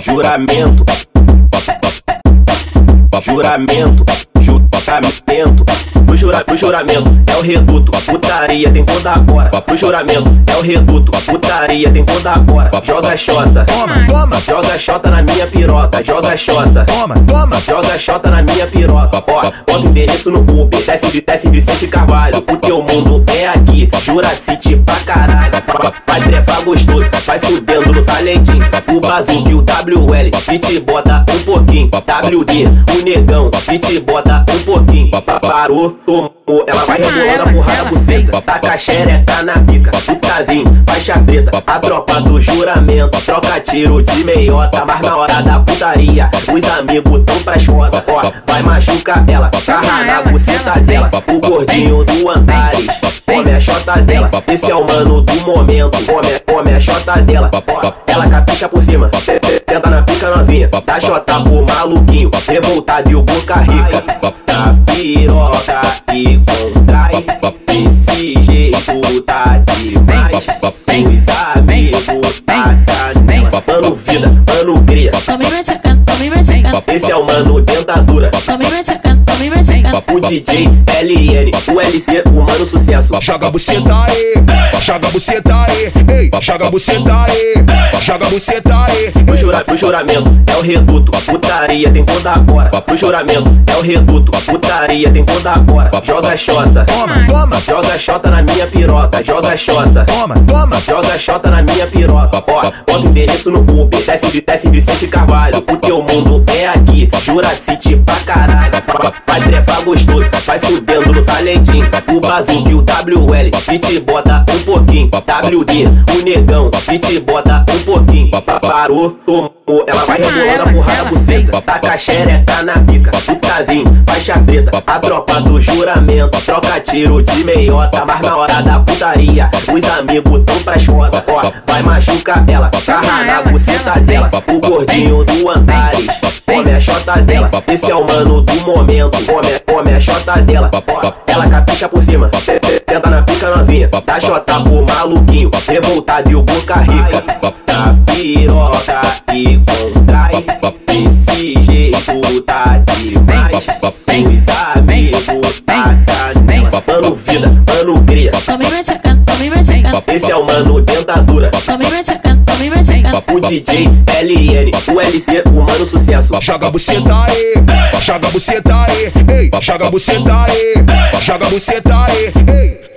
Juramento. Juramento. Juramento. O, jura, o juramento é o reduto, putaria tem toda hora. O juramento é o reduto, putaria tem toda hora. Joga xota, Toma, toma, joga xota na minha piroca, joga xota. toma, toma. Joga xota na minha piroca, ó, bota o endereço no Uber, desce de desce Vicente Carvalho, o teu mundo é aqui, Juracite pra caralho, vai trepar gostoso, vai fudendo no talentinho, o Bazuque, o WL, e te bota um pouquinho, WD, o negão, e te bota um pouquinho, parou, tomou, ela vai rebolando a porrada buceta, taca a xereca na pica, o cavinho, faixa preta, a tropa do juramento, troca tiro de meiota, mas na hora da putaria, os amigos tão pra escola, ó, vai machucar ela, sarra na buceta dela, o gordinho do Antares, come a chota dela, esse é o mano do momento, come, come a chota dela, ó, ela capricha por cima, senta na pica novinha, dá chota pro maluquinho, revoltado e o boca rica, da piroca e contrai, desse jeito tá demais, os amigos tá canela, mano vida, mano cria, esse é o mano dentadura. O DJ LN, o LC, o mano sucesso. Joga buceta aí, joga a buceta aí, ei, joga a buceta aí, joga a buceta aí. O, jura, o juramento é o reduto, putaria tem toda hora. O juramento é o reduto, putaria tem toda hora. Joga xota, Toma, toma, joga xota na minha piroca, joga xota. toma, toma. Joga xota na minha piroca, ó, bota o endereço no Uber, desce de desce Vicente Carvalho, o teu mundo é aqui, Juracite pra caralho, vai trepar gostoso, vai fudendo no talentinho, o o WL, e te bota um pouquinho, WD, o negão, e te bota um pouquinho, parou, tomou, ela vai rebolando a porrada buceta, taca xereca na pica, o cavinho, faixa preta, a tropa do juramento, troca tiro de meiota, mas na hora da putaria, os amigos tão pra escola, ó, vai machucar ela, sarra na buceta dela, o gordinho do Antares, come a chota dela, esse é o mano do momento, come, come a chota dela, ó, ela capricha por cima, senta na pica novinha, dá chota pro maluquinho, revoltado e o boca rica, da piroca e contrai, desse jeito tá demais, os amigos tá canela, mano vida, mano cria, minha tchaca, esse é o mano dentadura. tome minha tome minha. O DJ LN, o LC, o mano sucesso. Joga a buceta aí, joga buceta aí, ei, joga buceta aí, joga buceta aí, ei.